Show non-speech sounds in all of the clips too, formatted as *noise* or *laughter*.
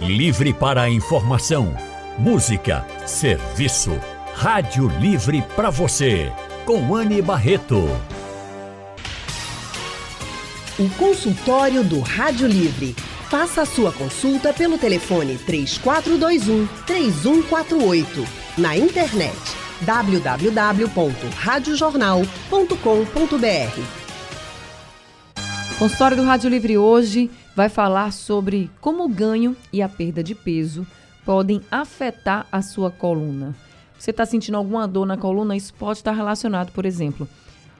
Livre para a informação, música, serviço. Rádio Livre para você, com Anne Barreto. O consultório do Rádio Livre. Faça a sua consulta pelo telefone 3421 3148. Na internet www.radiojornal.com.br. Consultório do Rádio Livre hoje vai falar sobre como o ganho e a perda de peso podem afetar a sua coluna. Você está sentindo alguma dor na coluna? Isso pode estar relacionado, por exemplo,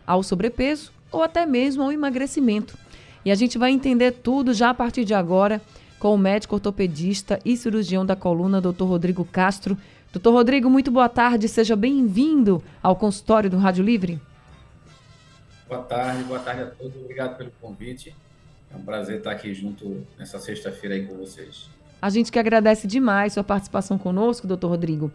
ao sobrepeso ou até mesmo ao emagrecimento. E a gente vai entender tudo já a partir de agora com o médico ortopedista e cirurgião da coluna, Dr. Rodrigo Castro. Doutor Rodrigo, muito boa tarde, seja bem-vindo ao consultório do Rádio Livre. Boa tarde, boa tarde a todos, obrigado pelo convite. É um prazer estar aqui junto nessa sexta-feira aí com vocês. A gente que agradece demais sua participação conosco, doutor Rodrigo.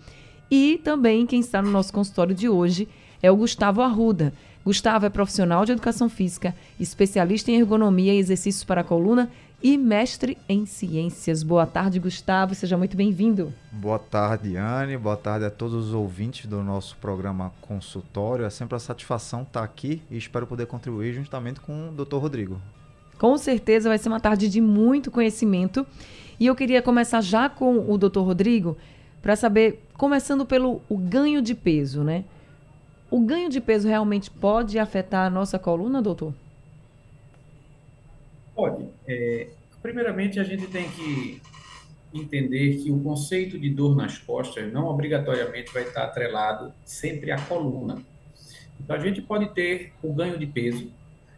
E também quem está no nosso consultório de hoje é o Gustavo Arruda. Gustavo é profissional de educação física, especialista em ergonomia e exercícios para a coluna e mestre em ciências. Boa tarde, Gustavo. Seja muito bem-vindo. Boa tarde, Anne. Boa tarde a todos os ouvintes do nosso programa Consultório. É sempre uma satisfação estar aqui e espero poder contribuir juntamente com o Dr. Rodrigo. Com certeza vai ser uma tarde de muito conhecimento. E eu queria começar já com o Dr. Rodrigo para saber, começando pelo o ganho de peso, né? O ganho de peso realmente pode afetar a nossa coluna, doutor? Pode. É, primeiramente, a gente tem que entender que o conceito de dor nas costas não obrigatoriamente vai estar atrelado sempre à coluna. Então, a gente pode ter o ganho de peso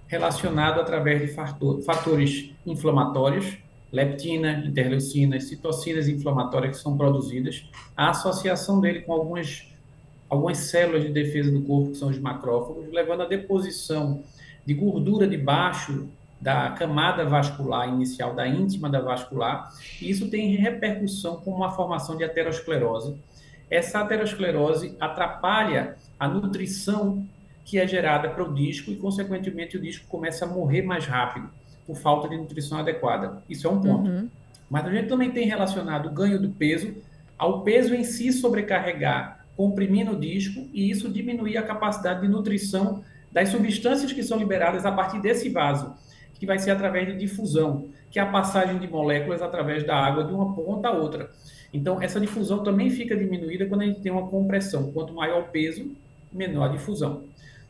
relacionado através de fatores inflamatórios, leptina, interleucinas, citocinas inflamatórias que são produzidas, a associação dele com algumas algumas células de defesa do corpo, que são os macrófagos, levando à deposição de gordura debaixo da camada vascular inicial, da íntima da vascular, e isso tem repercussão como uma formação de aterosclerose. Essa aterosclerose atrapalha a nutrição que é gerada para o disco e, consequentemente, o disco começa a morrer mais rápido por falta de nutrição adequada. Isso é um ponto. Uhum. Mas a gente também tem relacionado o ganho do peso ao peso em si sobrecarregar comprimindo o disco e isso diminuir a capacidade de nutrição das substâncias que são liberadas a partir desse vaso, que vai ser através de difusão, que é a passagem de moléculas através da água de uma ponta a outra. Então, essa difusão também fica diminuída quando a gente tem uma compressão. Quanto maior o peso, menor a difusão.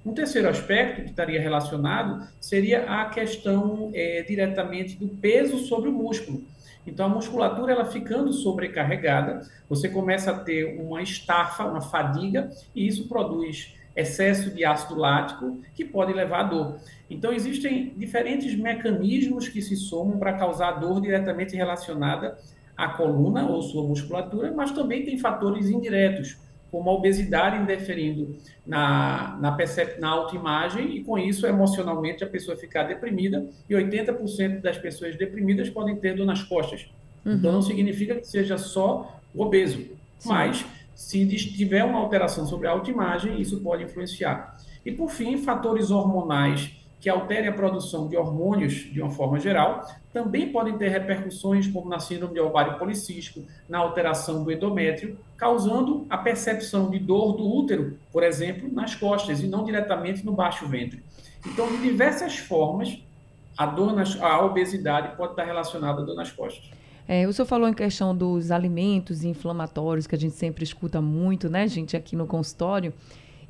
Um terceiro aspecto que estaria relacionado seria a questão é, diretamente do peso sobre o músculo. Então, a musculatura ela ficando sobrecarregada, você começa a ter uma estafa, uma fadiga, e isso produz excesso de ácido lático que pode levar a dor. Então, existem diferentes mecanismos que se somam para causar dor diretamente relacionada à coluna ou sua musculatura, mas também tem fatores indiretos, como a obesidade interferindo na, na, na autoimagem e, com isso, emocionalmente, a pessoa ficar deprimida. E 80% das pessoas deprimidas podem ter dor nas costas. Uhum. Então, não significa que seja só obeso, Sim. mas se tiver uma alteração sobre a autoimagem, isso pode influenciar. E, por fim, fatores hormonais que alterem a produção de hormônios de uma forma geral, também podem ter repercussões, como na síndrome de ovário policístico, na alteração do endométrio, causando a percepção de dor do útero, por exemplo, nas costas e não diretamente no baixo ventre. Então, de diversas formas, a, dor nas, a obesidade pode estar relacionada à dor nas costas. É, o senhor falou em questão dos alimentos inflamatórios, que a gente sempre escuta muito, né, gente, aqui no consultório.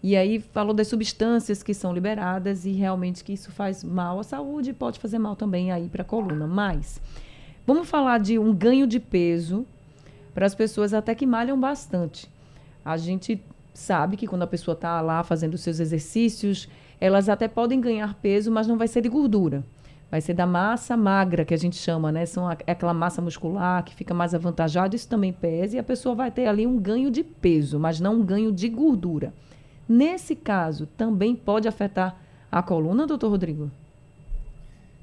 E aí falou das substâncias que são liberadas e realmente que isso faz mal à saúde e pode fazer mal também aí para a coluna. Mas vamos falar de um ganho de peso para as pessoas até que malham bastante. A gente sabe que quando a pessoa está lá fazendo seus exercícios, elas até podem ganhar peso, mas não vai ser de gordura. Vai ser da massa magra, que a gente chama, né? São é aquela massa muscular que fica mais avantajada, isso também pesa, e a pessoa vai ter ali um ganho de peso, mas não um ganho de gordura. Nesse caso, também pode afetar a coluna, doutor Rodrigo?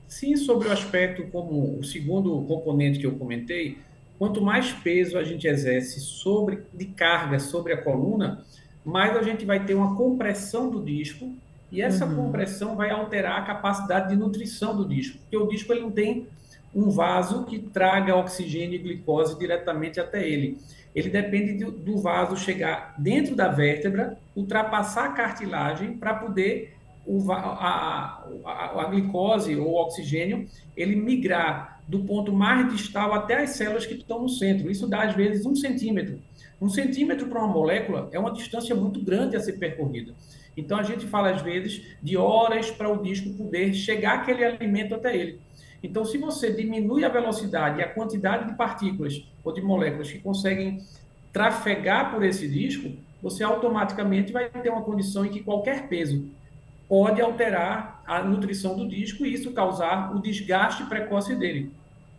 Sim, sobre o aspecto como o segundo componente que eu comentei, quanto mais peso a gente exerce sobre de carga sobre a coluna, mais a gente vai ter uma compressão do disco e essa uhum. compressão vai alterar a capacidade de nutrição do disco, porque o disco ele não tem um vaso que traga oxigênio e glicose diretamente até ele. Ele depende do, do vaso chegar dentro da vértebra, ultrapassar a cartilagem para poder o, a, a, a, glicose ou o oxigênio ele migrar do ponto mais distal até as células que estão no centro. Isso dá, às vezes, um centímetro. Um centímetro para uma molécula é uma distância muito grande a ser percorrida. Então, a gente fala, às vezes, de horas para o disco poder chegar aquele alimento até ele. Então, se você diminui a velocidade e a quantidade de partículas ou de moléculas que conseguem trafegar por esse disco, você automaticamente vai ter uma condição em que qualquer peso pode alterar a nutrição do disco e isso causar o desgaste precoce dele.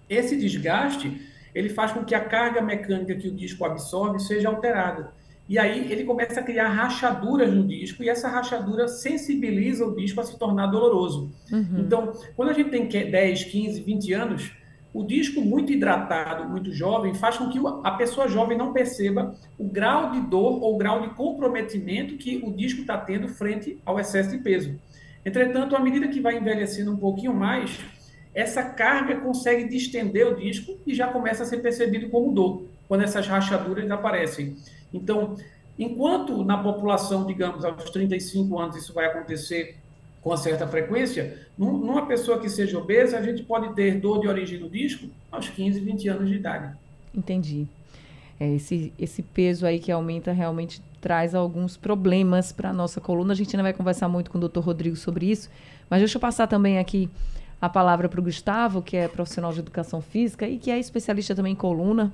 Esse desgaste, ele faz com que a carga mecânica que o disco absorve seja alterada. E aí ele começa a criar rachaduras no disco e essa rachadura sensibiliza o disco a se tornar doloroso. Uhum. Então, quando a gente tem 10, 15, 20 anos, o disco muito hidratado, muito jovem, faz com que a pessoa jovem não perceba o grau de dor ou o grau de comprometimento que o disco está tendo frente ao excesso de peso. Entretanto, à medida que vai envelhecendo um pouquinho mais, essa carga consegue distender o disco e já começa a ser percebido como dor, quando essas rachaduras aparecem. Então, enquanto na população, digamos, aos 35 anos isso vai acontecer com certa frequência, numa pessoa que seja obesa, a gente pode ter dor de origem no disco aos 15, 20 anos de idade. Entendi. É, esse, esse peso aí que aumenta realmente traz alguns problemas para a nossa coluna. A gente ainda vai conversar muito com o Dr. Rodrigo sobre isso, mas deixa eu passar também aqui a palavra para o Gustavo, que é profissional de educação física e que é especialista também em coluna.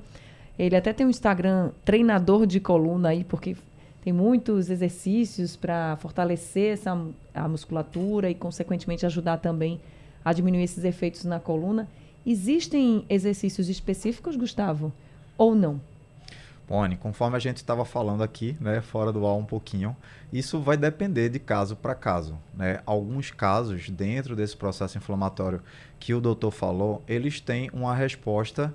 Ele até tem um Instagram treinador de coluna aí, porque tem muitos exercícios para fortalecer essa, a musculatura e, consequentemente, ajudar também a diminuir esses efeitos na coluna. Existem exercícios específicos, Gustavo, ou não? Pone, conforme a gente estava falando aqui, né, fora do ar um pouquinho, isso vai depender de caso para caso. Né? Alguns casos, dentro desse processo inflamatório que o doutor falou, eles têm uma resposta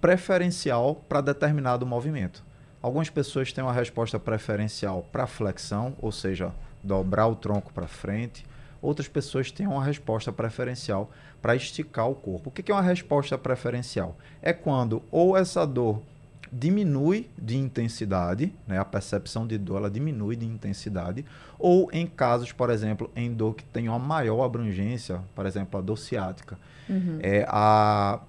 preferencial para determinado movimento. Algumas pessoas têm uma resposta preferencial para flexão, ou seja, dobrar o tronco para frente. Outras pessoas têm uma resposta preferencial para esticar o corpo. O que é uma resposta preferencial? É quando ou essa dor diminui de intensidade, né, a percepção de dor ela diminui de intensidade, ou em casos, por exemplo, em dor que tem uma maior abrangência, por exemplo, a dor ciática, uhum. é, a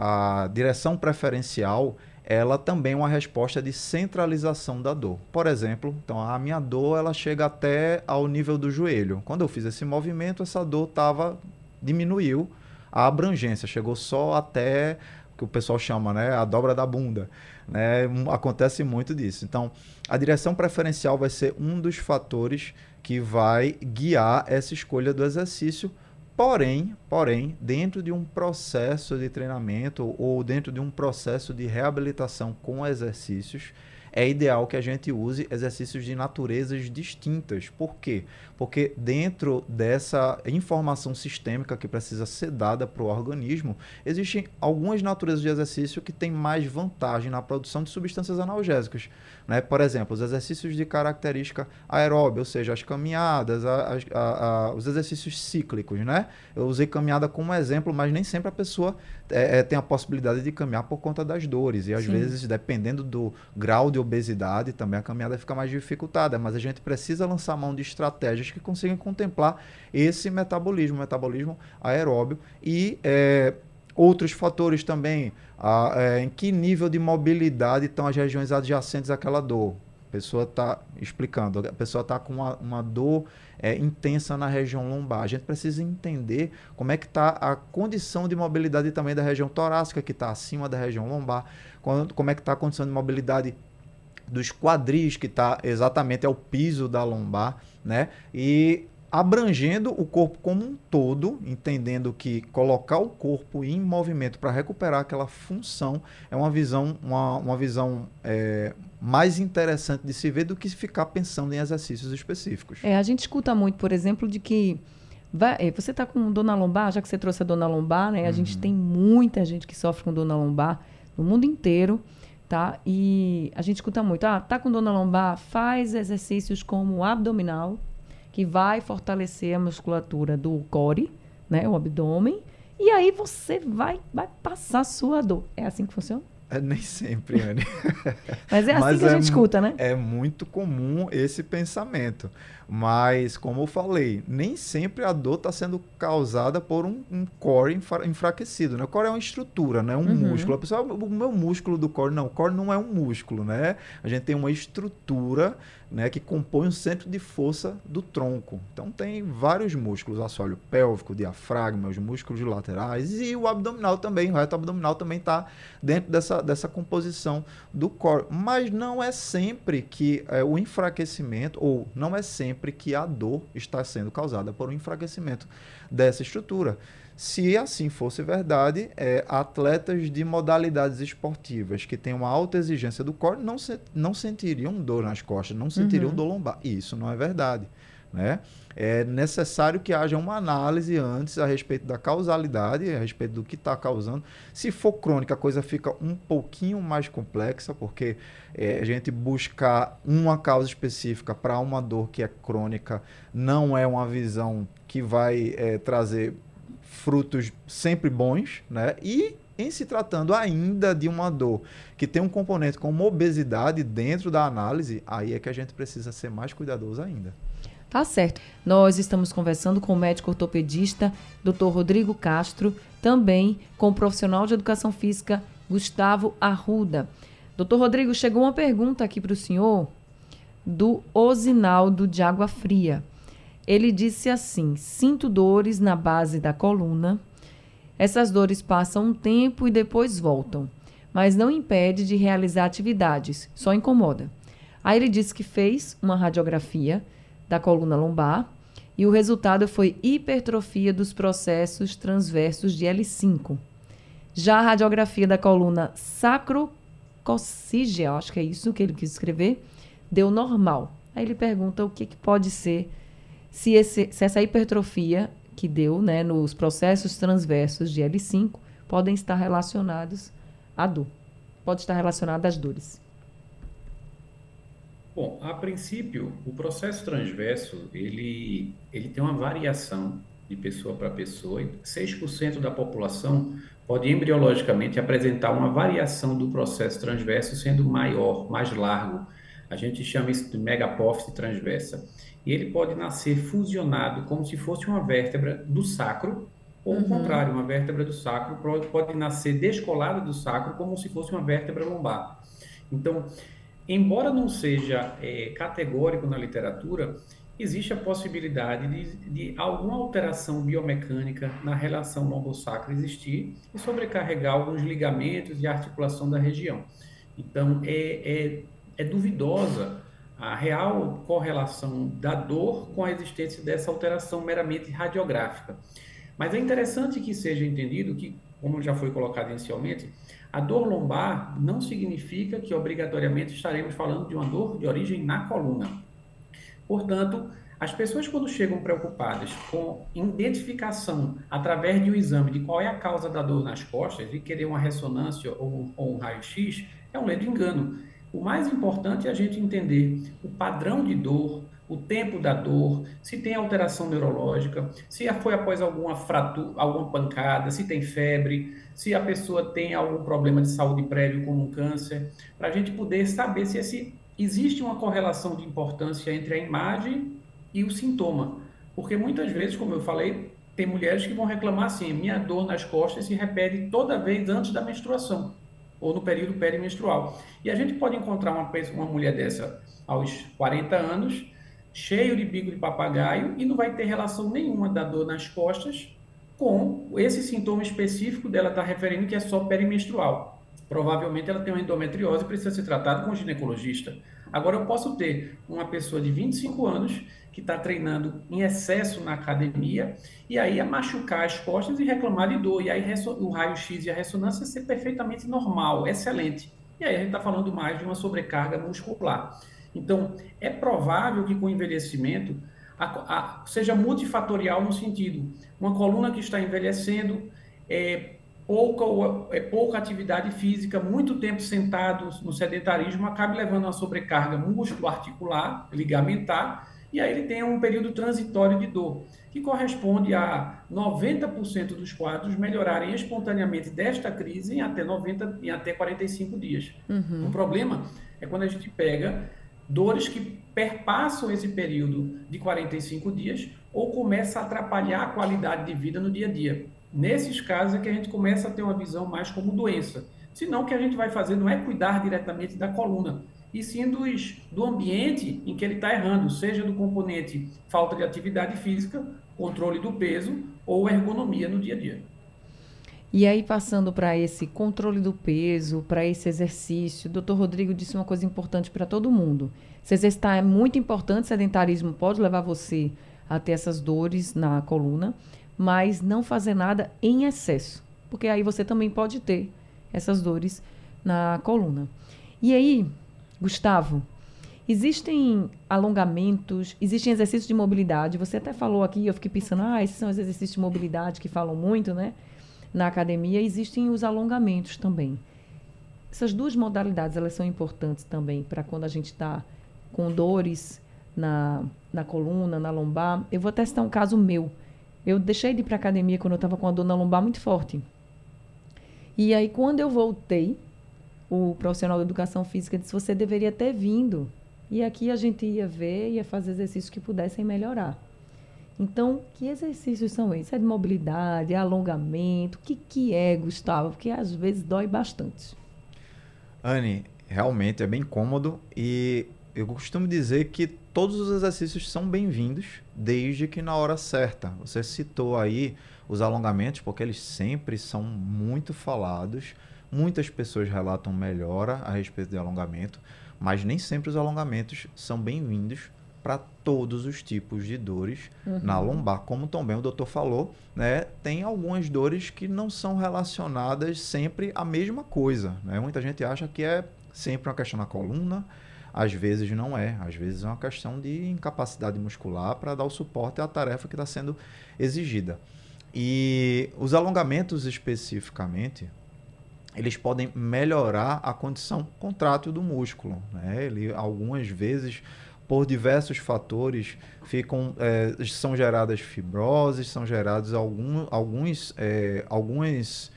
a direção preferencial ela também é uma resposta de centralização da dor. Por exemplo, então a minha dor ela chega até ao nível do joelho. Quando eu fiz esse movimento, essa dor tava diminuiu a abrangência, chegou só até o que o pessoal chama, né, a dobra da bunda, né? Acontece muito disso. Então, a direção preferencial vai ser um dos fatores que vai guiar essa escolha do exercício Porém, porém, dentro de um processo de treinamento ou dentro de um processo de reabilitação com exercícios, é ideal que a gente use exercícios de naturezas distintas. Por quê? Porque dentro dessa informação sistêmica que precisa ser dada para o organismo, existem algumas naturezas de exercício que têm mais vantagem na produção de substâncias analgésicas. Né? Por exemplo, os exercícios de característica aeróbia, ou seja, as caminhadas, a, a, a, os exercícios cíclicos. Né? Eu usei caminhada como exemplo, mas nem sempre a pessoa é, é, tem a possibilidade de caminhar por conta das dores. E às Sim. vezes, dependendo do grau de obesidade, também a caminhada fica mais dificultada. Mas a gente precisa lançar mão de estratégias que consigam contemplar esse metabolismo, metabolismo aeróbio e é, outros fatores também. A, é, em que nível de mobilidade estão as regiões adjacentes àquela dor? A pessoa está explicando, a pessoa está com uma, uma dor é, intensa na região lombar. A gente precisa entender como é que está a condição de mobilidade também da região torácica, que está acima da região lombar, quando, como é que está a condição de mobilidade dos quadris, que está exatamente ao piso da lombar, né? E abrangendo o corpo como um todo, entendendo que colocar o corpo em movimento para recuperar aquela função é uma visão, uma, uma visão é, mais interessante de se ver do que ficar pensando em exercícios específicos. É, a gente escuta muito, por exemplo, de que vai, é, você está com dor na lombar, já que você trouxe a dor na lombar, né? A uhum. gente tem muita gente que sofre com dor na lombar no mundo inteiro, tá? E a gente escuta muito, ah, tá com dor na lombar, faz exercícios como abdominal, que vai fortalecer a musculatura do core, né, o abdômen, e aí você vai, vai passar a sua dor. É assim que funciona? É, nem sempre, Anne. Mas é assim Mas que a gente é, escuta, né? É muito comum esse pensamento. Mas, como eu falei, nem sempre a dor está sendo causada por um, um core enfraquecido. Né? O core é uma estrutura, né? um uhum. músculo. A pessoa, o meu músculo do core, não, o core não é um músculo, né? A gente tem uma estrutura né, que compõe o centro de força do tronco. Então tem vários músculos, assoalho pélvico, diafragma, os músculos laterais e o abdominal também, o reto abdominal também está dentro dessa, dessa composição do core. Mas não é sempre que é, o enfraquecimento, ou não é sempre que a dor está sendo causada por um enfraquecimento dessa estrutura. Se assim fosse verdade, é, atletas de modalidades esportivas que têm uma alta exigência do core não, se, não sentiriam dor nas costas, não sentiriam uhum. dor lombar. E isso não é verdade. Né? É necessário que haja uma análise antes a respeito da causalidade, a respeito do que está causando. Se for crônica, a coisa fica um pouquinho mais complexa, porque é, a gente buscar uma causa específica para uma dor que é crônica não é uma visão que vai é, trazer frutos sempre bons, né? E em se tratando ainda de uma dor que tem um componente como obesidade dentro da análise, aí é que a gente precisa ser mais cuidadoso ainda. Tá certo. Nós estamos conversando com o médico ortopedista, Dr. Rodrigo Castro, também com o profissional de educação física, Gustavo Arruda. Doutor Rodrigo, chegou uma pergunta aqui para o senhor do Osinaldo de Água Fria. Ele disse assim: Sinto dores na base da coluna. Essas dores passam um tempo e depois voltam, mas não impede de realizar atividades, só incomoda. Aí ele disse que fez uma radiografia da coluna lombar e o resultado foi hipertrofia dos processos transversos de L5. Já a radiografia da coluna sacrococcígea, acho que é isso que ele quis escrever, deu normal. Aí ele pergunta o que, que pode ser se, esse, se essa hipertrofia que deu né, nos processos transversos de L5 podem estar relacionados à dor. Pode estar relacionado às dores. Bom, a princípio, o processo transverso, ele, ele tem uma variação de pessoa para pessoa. 6% da população pode embriologicamente apresentar uma variação do processo transverso sendo maior, mais largo. A gente chama isso de megapófise transversa e ele pode nascer fusionado como se fosse uma vértebra do sacro, ou uhum. o contrário, uma vértebra do sacro pode nascer descolada do sacro como se fosse uma vértebra lombar. Então, embora não seja é, categórico na literatura, existe a possibilidade de, de, alguma alteração biomecânica na relação lombo-sacro existir e sobrecarregar alguns ligamentos e articulação da região. Então, é, é, é duvidosa a real correlação da dor com a existência dessa alteração meramente radiográfica. Mas é interessante que seja entendido que, como já foi colocado inicialmente, a dor lombar não significa que obrigatoriamente estaremos falando de uma dor de origem na coluna. Portanto, as pessoas quando chegam preocupadas com identificação através de um exame de qual é a causa da dor nas costas e querer uma ressonância ou, ou um raio-x, é um ledo engano. O mais importante é a gente entender o padrão de dor, o tempo da dor, se tem alteração neurológica, se foi após alguma fratura, alguma pancada, se tem febre, se a pessoa tem algum problema de saúde prévio, como um câncer, para a gente poder saber se esse, existe uma correlação de importância entre a imagem e o sintoma. Porque muitas vezes, como eu falei, tem mulheres que vão reclamar assim: minha dor nas costas se repete toda vez antes da menstruação ou no período perimenstrual. E a gente pode encontrar uma, uma mulher dessa aos 40 anos, cheio de bico de papagaio, e não vai ter relação nenhuma da dor nas costas com esse sintoma específico dela estar tá referindo que é só perimenstrual. Provavelmente ela tem uma endometriose e precisa ser tratada com um ginecologista. Agora eu posso ter uma pessoa de 25 anos que está treinando em excesso na academia, e aí a machucar as costas e reclamar de dor. E aí o raio-x e a ressonância ser perfeitamente normal, excelente. E aí a gente está falando mais de uma sobrecarga muscular. Então, é provável que com o envelhecimento a, a, seja multifatorial no sentido, uma coluna que está envelhecendo, é, pouca, é, pouca atividade física, muito tempo sentado no sedentarismo, acabe levando a uma sobrecarga músculo-articular, ligamentar, e aí ele tem um período transitório de dor, que corresponde a 90% dos quadros melhorarem espontaneamente desta crise em até 90 em até 45 dias. Uhum. O problema é quando a gente pega dores que perpassam esse período de 45 dias ou começa a atrapalhar a qualidade de vida no dia a dia. Nesses casos é que a gente começa a ter uma visão mais como doença. Senão o que a gente vai fazer não é cuidar diretamente da coluna, e sim dos, do ambiente em que ele está errando, seja do componente falta de atividade física, controle do peso ou ergonomia no dia a dia. E aí, passando para esse controle do peso, para esse exercício, o doutor Rodrigo disse uma coisa importante para todo mundo. Se exercitar é muito importante, sedentarismo pode levar você a ter essas dores na coluna, mas não fazer nada em excesso, porque aí você também pode ter essas dores na coluna. E aí, Gustavo, existem alongamentos, existem exercícios de mobilidade. Você até falou aqui, eu fiquei pensando, ah, esses são os exercícios de mobilidade que falam muito, né? Na academia existem os alongamentos também. Essas duas modalidades, elas são importantes também para quando a gente está com dores na, na coluna, na lombar. Eu vou testar um caso meu. Eu deixei de ir para academia quando eu estava com a dor na lombar muito forte. E aí, quando eu voltei, o profissional da educação física disse: você deveria ter vindo. E aqui a gente ia ver, ia fazer exercícios que pudessem melhorar. Então, que exercícios são esses? É de mobilidade, é alongamento? O que, que é, Gustavo? Porque às vezes dói bastante. Anne, realmente é bem cômodo e eu costumo dizer que todos os exercícios são bem-vindos, desde que na hora certa. Você citou aí os alongamentos, porque eles sempre são muito falados Muitas pessoas relatam melhora a respeito de alongamento, mas nem sempre os alongamentos são bem-vindos para todos os tipos de dores uhum. na lombar. Como também o doutor falou, né, tem algumas dores que não são relacionadas sempre à mesma coisa. Né? Muita gente acha que é sempre uma questão na coluna, às vezes não é. Às vezes é uma questão de incapacidade muscular para dar o suporte à tarefa que está sendo exigida. E os alongamentos especificamente, eles podem melhorar a condição contrátil do músculo. Né? Ele, algumas vezes, por diversos fatores, ficam, é, são geradas fibroses, são geradas algum, alguns, é, algumas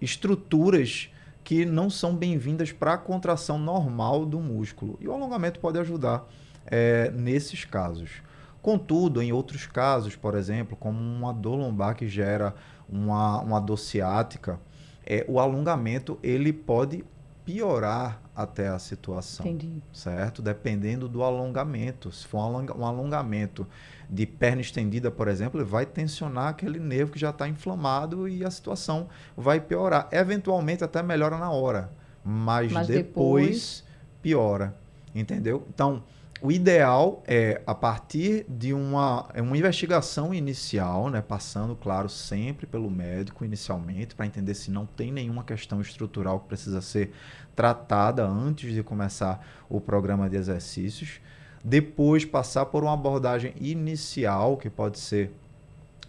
estruturas que não são bem-vindas para a contração normal do músculo. E o alongamento pode ajudar é, nesses casos. Contudo, em outros casos, por exemplo, como uma dor lombar que gera uma, uma dor ciática, é, o alongamento ele pode piorar até a situação. Entendi. Certo? Dependendo do alongamento. Se for um alongamento de perna estendida, por exemplo, ele vai tensionar aquele nervo que já está inflamado e a situação vai piorar. Eventualmente até melhora na hora, mas, mas depois, depois piora. Entendeu? Então, o ideal é, a partir de uma, é uma investigação inicial, né, passando, claro, sempre pelo médico inicialmente, para entender se não tem nenhuma questão estrutural que precisa ser tratada antes de começar o programa de exercícios. Depois, passar por uma abordagem inicial, que pode ser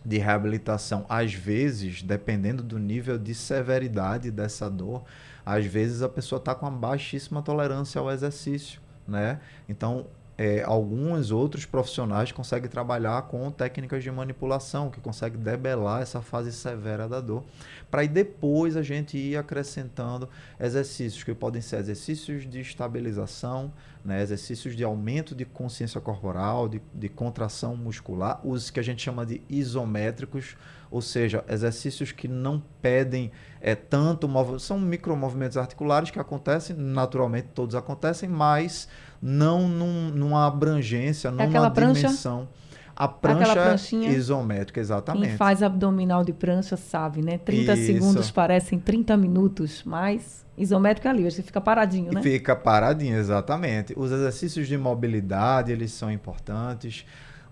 de reabilitação, às vezes, dependendo do nível de severidade dessa dor, às vezes a pessoa está com uma baixíssima tolerância ao exercício. Né? Então, é, alguns outros profissionais conseguem trabalhar com técnicas de manipulação, que conseguem debelar essa fase severa da dor, para depois a gente ir acrescentando exercícios, que podem ser exercícios de estabilização, né, exercícios de aumento de consciência corporal, de, de contração muscular, os que a gente chama de isométricos, ou seja, exercícios que não pedem é, tanto, são micromovimentos articulares que acontecem, naturalmente todos acontecem, mas não num, numa abrangência, é numa dimensão. A prancha isométrica, exatamente. Quem faz abdominal de prancha sabe, né? 30 Isso. segundos parecem 30 minutos, mas isométrica é ali, você fica paradinho, né? Fica paradinho, exatamente. Os exercícios de mobilidade, eles são importantes.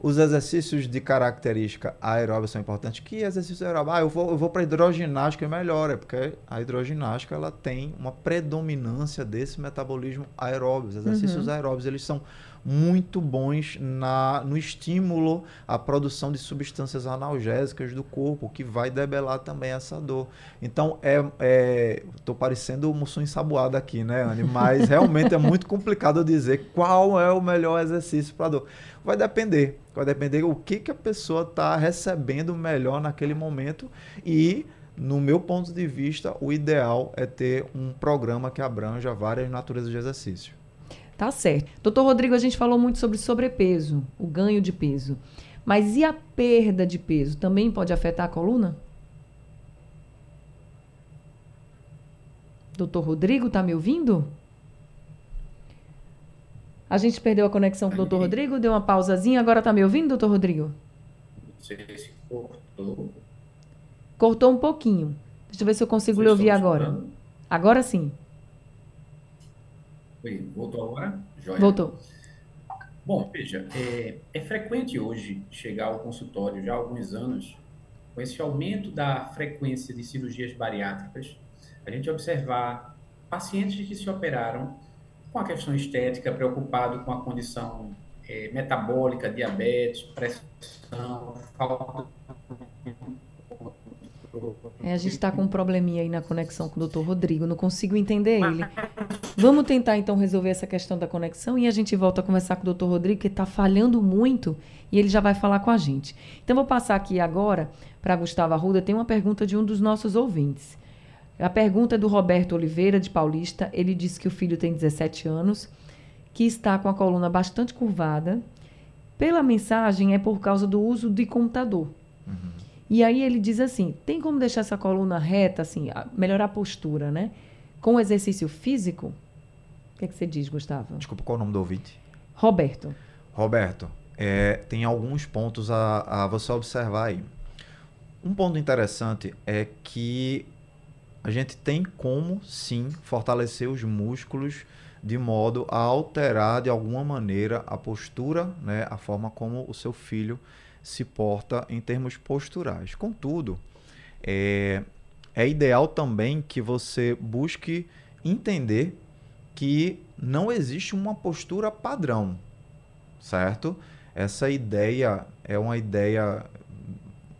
Os exercícios de característica aeróbica são importantes. Que exercício aeróbico? Ah, eu vou, eu vou para a hidroginástica e melhor, é porque a hidroginástica ela tem uma predominância desse metabolismo aeróbico. Os exercícios uhum. aeróbicos eles são muito bons na, no estímulo à produção de substâncias analgésicas do corpo, que vai debelar também essa dor. Então, é, estou parecendo o Mussum ensaboado aqui, né, Anne? Mas *laughs* realmente é muito complicado dizer qual é o melhor exercício para dor. Vai depender, vai depender o que, que a pessoa está recebendo melhor naquele momento e no meu ponto de vista, o ideal é ter um programa que abranja várias naturezas de exercício. Tá certo. Doutor Rodrigo, a gente falou muito sobre sobrepeso, o ganho de peso. Mas e a perda de peso? Também pode afetar a coluna? Doutor Rodrigo, tá me ouvindo? A gente perdeu a conexão com o doutor Rodrigo, deu uma pausazinha, agora tá me ouvindo, doutor Rodrigo? Não sei se cortou. Cortou um pouquinho. Deixa eu ver se eu consigo Vocês lhe ouvir agora. Agora sim. Oi, voltou agora? Joia. Voltou. Bom, veja, é, é, frequente hoje chegar ao consultório, já há alguns anos, com esse aumento da frequência de cirurgias bariátricas, a gente observar pacientes que se operaram com a questão estética, preocupado com a condição é, metabólica, diabetes, pressão, falta é, a gente está com um probleminha aí na conexão com o doutor Rodrigo, não consigo entender ele. *laughs* Vamos tentar então resolver essa questão da conexão e a gente volta a conversar com o doutor Rodrigo, que está falhando muito e ele já vai falar com a gente. Então, vou passar aqui agora para Gustavo Arruda. Tem uma pergunta de um dos nossos ouvintes. A pergunta é do Roberto Oliveira, de Paulista. Ele disse que o filho tem 17 anos, que está com a coluna bastante curvada. Pela mensagem, é por causa do uso de computador. Uhum. E aí ele diz assim: tem como deixar essa coluna reta, assim, melhorar a postura, né? Com exercício físico? O que, é que você diz, Gustavo? Desculpa, qual é o nome do ouvinte? Roberto. Roberto, é, tem alguns pontos a, a você observar aí. Um ponto interessante é que a gente tem como sim fortalecer os músculos de modo a alterar de alguma maneira a postura, né, a forma como o seu filho se porta em termos posturais. Contudo, é, é ideal também que você busque entender que não existe uma postura padrão, certo? Essa ideia é uma ideia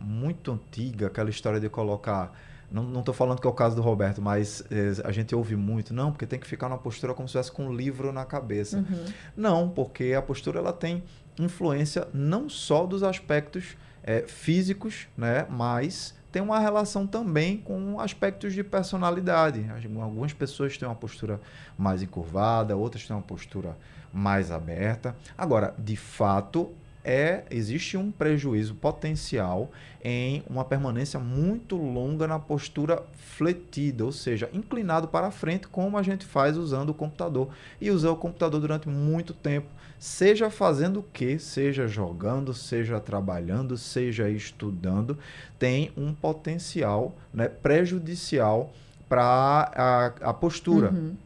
muito antiga, aquela história de colocar. Não estou falando que é o caso do Roberto, mas é, a gente ouve muito, não, porque tem que ficar na postura como se estivesse com um livro na cabeça. Uhum. Não, porque a postura ela tem influência não só dos aspectos é, físicos, né, mas tem uma relação também com aspectos de personalidade. Algumas pessoas têm uma postura mais encurvada, outras têm uma postura mais aberta. Agora, de fato, é existe um prejuízo potencial em uma permanência muito longa na postura fletida, ou seja, inclinado para frente, como a gente faz usando o computador. E usar o computador durante muito tempo, seja fazendo o que, seja jogando, seja trabalhando, seja estudando, tem um potencial né, prejudicial para a, a postura. Uhum.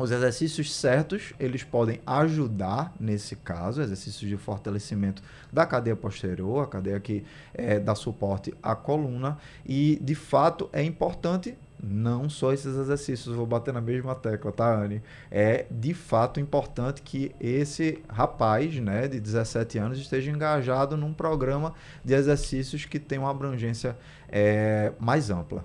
Os exercícios certos, eles podem ajudar nesse caso, exercícios de fortalecimento da cadeia posterior, a cadeia que é, dá suporte à coluna, e de fato é importante não só esses exercícios, vou bater na mesma tecla, tá, Anne? É de fato importante que esse rapaz, né, de 17 anos, esteja engajado num programa de exercícios que tem uma abrangência é, mais ampla.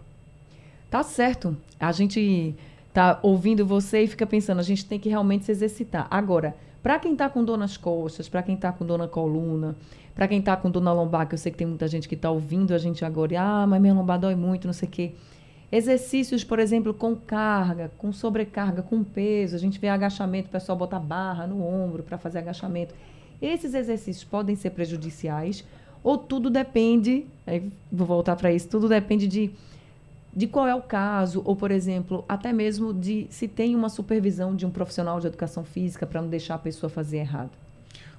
Tá certo. A gente tá ouvindo você e fica pensando, a gente tem que realmente se exercitar. Agora, para quem está com dor nas costas, para quem está com dor na coluna, para quem está com dor na lombar, que eu sei que tem muita gente que está ouvindo a gente agora, e, ah, mas minha lombar dói muito, não sei o quê. Exercícios, por exemplo, com carga, com sobrecarga, com peso. A gente vê agachamento, o pessoal bota barra no ombro para fazer agachamento. Esses exercícios podem ser prejudiciais ou tudo depende, aí vou voltar para isso, tudo depende de de qual é o caso, ou, por exemplo, até mesmo de se tem uma supervisão de um profissional de educação física para não deixar a pessoa fazer errado.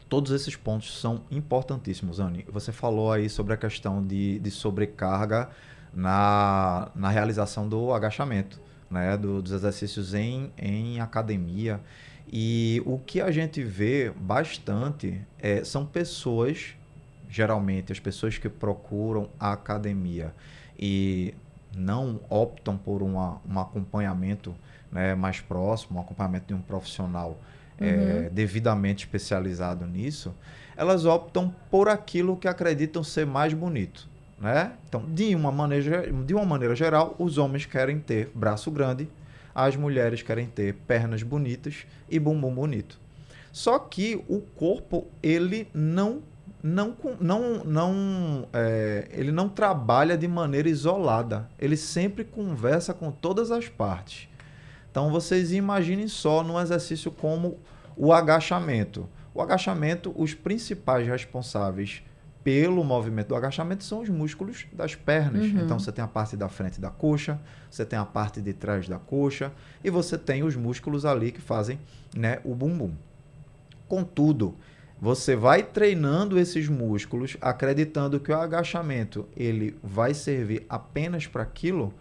Todos esses pontos são importantíssimos, Anne. Você falou aí sobre a questão de, de sobrecarga na, na realização do agachamento, né? Do, dos exercícios em, em academia. E o que a gente vê bastante é, são pessoas, geralmente as pessoas que procuram a academia e não optam por uma, um acompanhamento né, mais próximo, um acompanhamento de um profissional é, devidamente especializado nisso, elas optam por aquilo que acreditam ser mais bonito. Né? Então, de uma, maneira, de uma maneira geral, os homens querem ter braço grande, as mulheres querem ter pernas bonitas e bumbum bonito. Só que o corpo, ele não não, não, não, é, ele não trabalha de maneira isolada. Ele sempre conversa com todas as partes. Então vocês imaginem só num exercício como o agachamento. O agachamento, os principais responsáveis pelo movimento do agachamento são os músculos das pernas. Uhum. Então você tem a parte da frente da coxa, você tem a parte de trás da coxa e você tem os músculos ali que fazem né, o bumbum. Contudo, você vai treinando esses músculos, acreditando que o agachamento ele vai servir apenas para aquilo,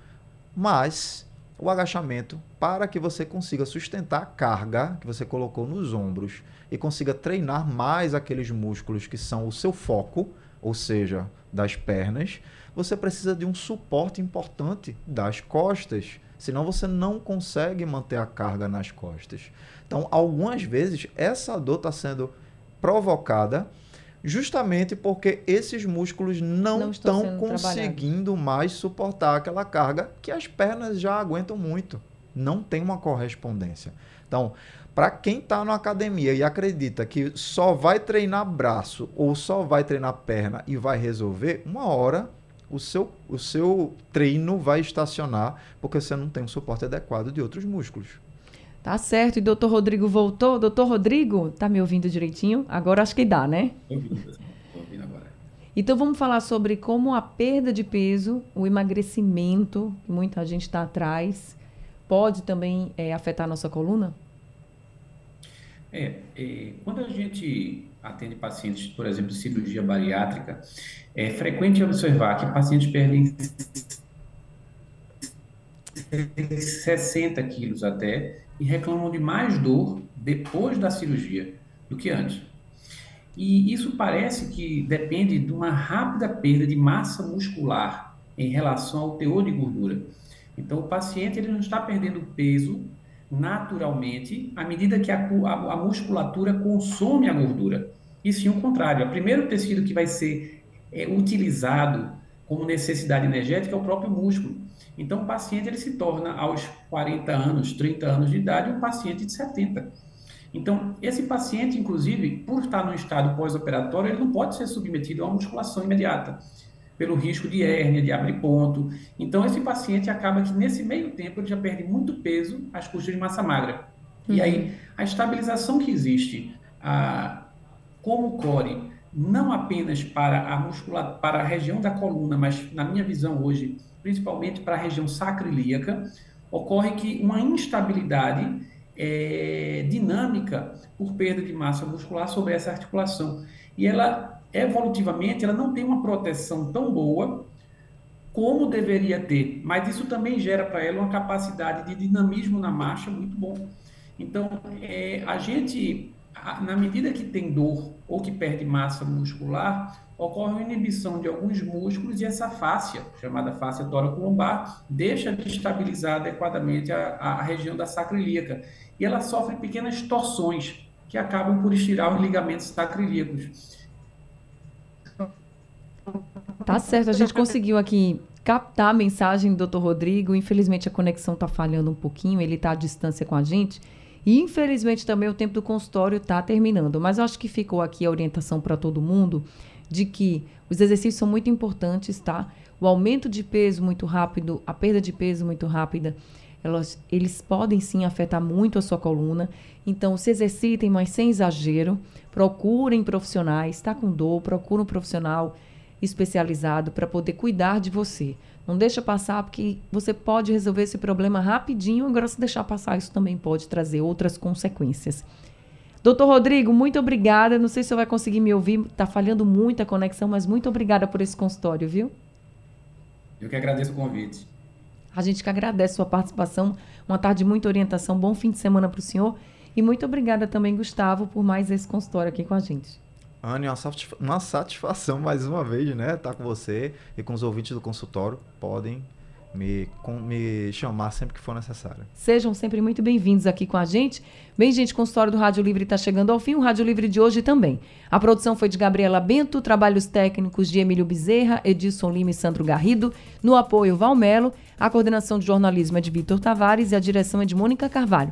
mas o agachamento para que você consiga sustentar a carga que você colocou nos ombros e consiga treinar mais aqueles músculos que são o seu foco, ou seja, das pernas, você precisa de um suporte importante das costas, senão você não consegue manter a carga nas costas. Então, algumas vezes essa dor está sendo provocada justamente porque esses músculos não, estão conseguindo mais suportar aquela carga que as pernas já aguentam muito. Não tem uma correspondência. Então, para quem está na academia e acredita que só vai treinar braço ou só vai treinar perna e vai resolver, uma hora o seu, o seu treino vai estacionar porque você não tem um suporte adequado de outros músculos. Tá certo. E doutor Rodrigo voltou. Doutor Rodrigo, tá me ouvindo direitinho? Agora acho que dá, né? Estou ouvindo agora. Então vamos falar sobre como a perda de peso, o emagrecimento, que muita gente está atrás, pode também é, afetar a nossa coluna? É, é, quando a gente atende pacientes, por exemplo, de cirurgia bariátrica, é frequente observar que pacientes perdem 60 quilos até e reclamam de mais dor depois da cirurgia do que antes. E isso parece que depende de uma rápida perda de massa muscular em relação ao teor de gordura. Então, o paciente ele não está perdendo peso naturalmente à medida que a, a, a musculatura consome a gordura. E sim o contrário. O primeiro tecido que vai ser é, utilizado como necessidade energética é o próprio músculo. Então, o paciente ele se torna, aos 40 anos, 30 anos de idade, um paciente de 70. Então, esse paciente, inclusive, por estar no estado pós-operatório, ele não pode ser submetido a uma musculação imediata pelo risco de hérnia, de abrir ponto. Então, esse paciente acaba que nesse meio tempo ele já perde muito peso às custas de massa magra. Uhum. E aí, a estabilização que existe a, como core, não apenas para a musculatura, para a região da coluna, mas na minha visão hoje, principalmente para a região sacroiliaca, ocorre que uma instabilidade é, dinâmica por perda de massa muscular sobre essa articulação. E ela evolutivamente ela não tem uma proteção tão boa como deveria ter, mas isso também gera para ela uma capacidade de dinamismo na marcha muito bom. Então, é, a gente, na medida que tem dor ou que perde massa muscular, ocorre uma inibição de alguns músculos e essa fáscia, chamada fáscia tóraco-lombar, deixa de estabilizar adequadamente a, a região da sacroiliaca. E ela sofre pequenas torções que acabam por estirar os ligamentos sacroiliacos. Tá certo, a gente conseguiu aqui captar a mensagem do Dr. Rodrigo. Infelizmente a conexão está falhando um pouquinho, ele está à distância com a gente. E infelizmente também o tempo do consultório está terminando. Mas eu acho que ficou aqui a orientação para todo mundo de que os exercícios são muito importantes, tá? O aumento de peso muito rápido, a perda de peso muito rápida, elas, eles podem sim afetar muito a sua coluna. Então, se exercitem, mas sem exagero. Procurem profissionais, está com dor, procura um profissional especializado para poder cuidar de você. Não deixa passar, porque você pode resolver esse problema rapidinho. Agora, se deixar passar, isso também pode trazer outras consequências. Doutor Rodrigo, muito obrigada. Não sei se você vai conseguir me ouvir, está falhando muito a conexão, mas muito obrigada por esse consultório, viu? Eu que agradeço o convite. A gente que agradece a sua participação. Uma tarde de muita orientação. Bom fim de semana para o senhor. E muito obrigada também, Gustavo, por mais esse consultório aqui com a gente. Anne, uma satisfação mais uma vez, né? Estar tá com você e com os ouvintes do consultório. Podem me, com, me chamar sempre que for necessário. Sejam sempre muito bem-vindos aqui com a gente. Bem, gente, o consultório do Rádio Livre está chegando ao fim, o Rádio Livre de hoje também. A produção foi de Gabriela Bento, trabalhos técnicos de Emílio Bezerra, Edilson Lima e Sandro Garrido, no apoio Valmelo, a coordenação de jornalismo é de Vitor Tavares e a direção é de Mônica Carvalho.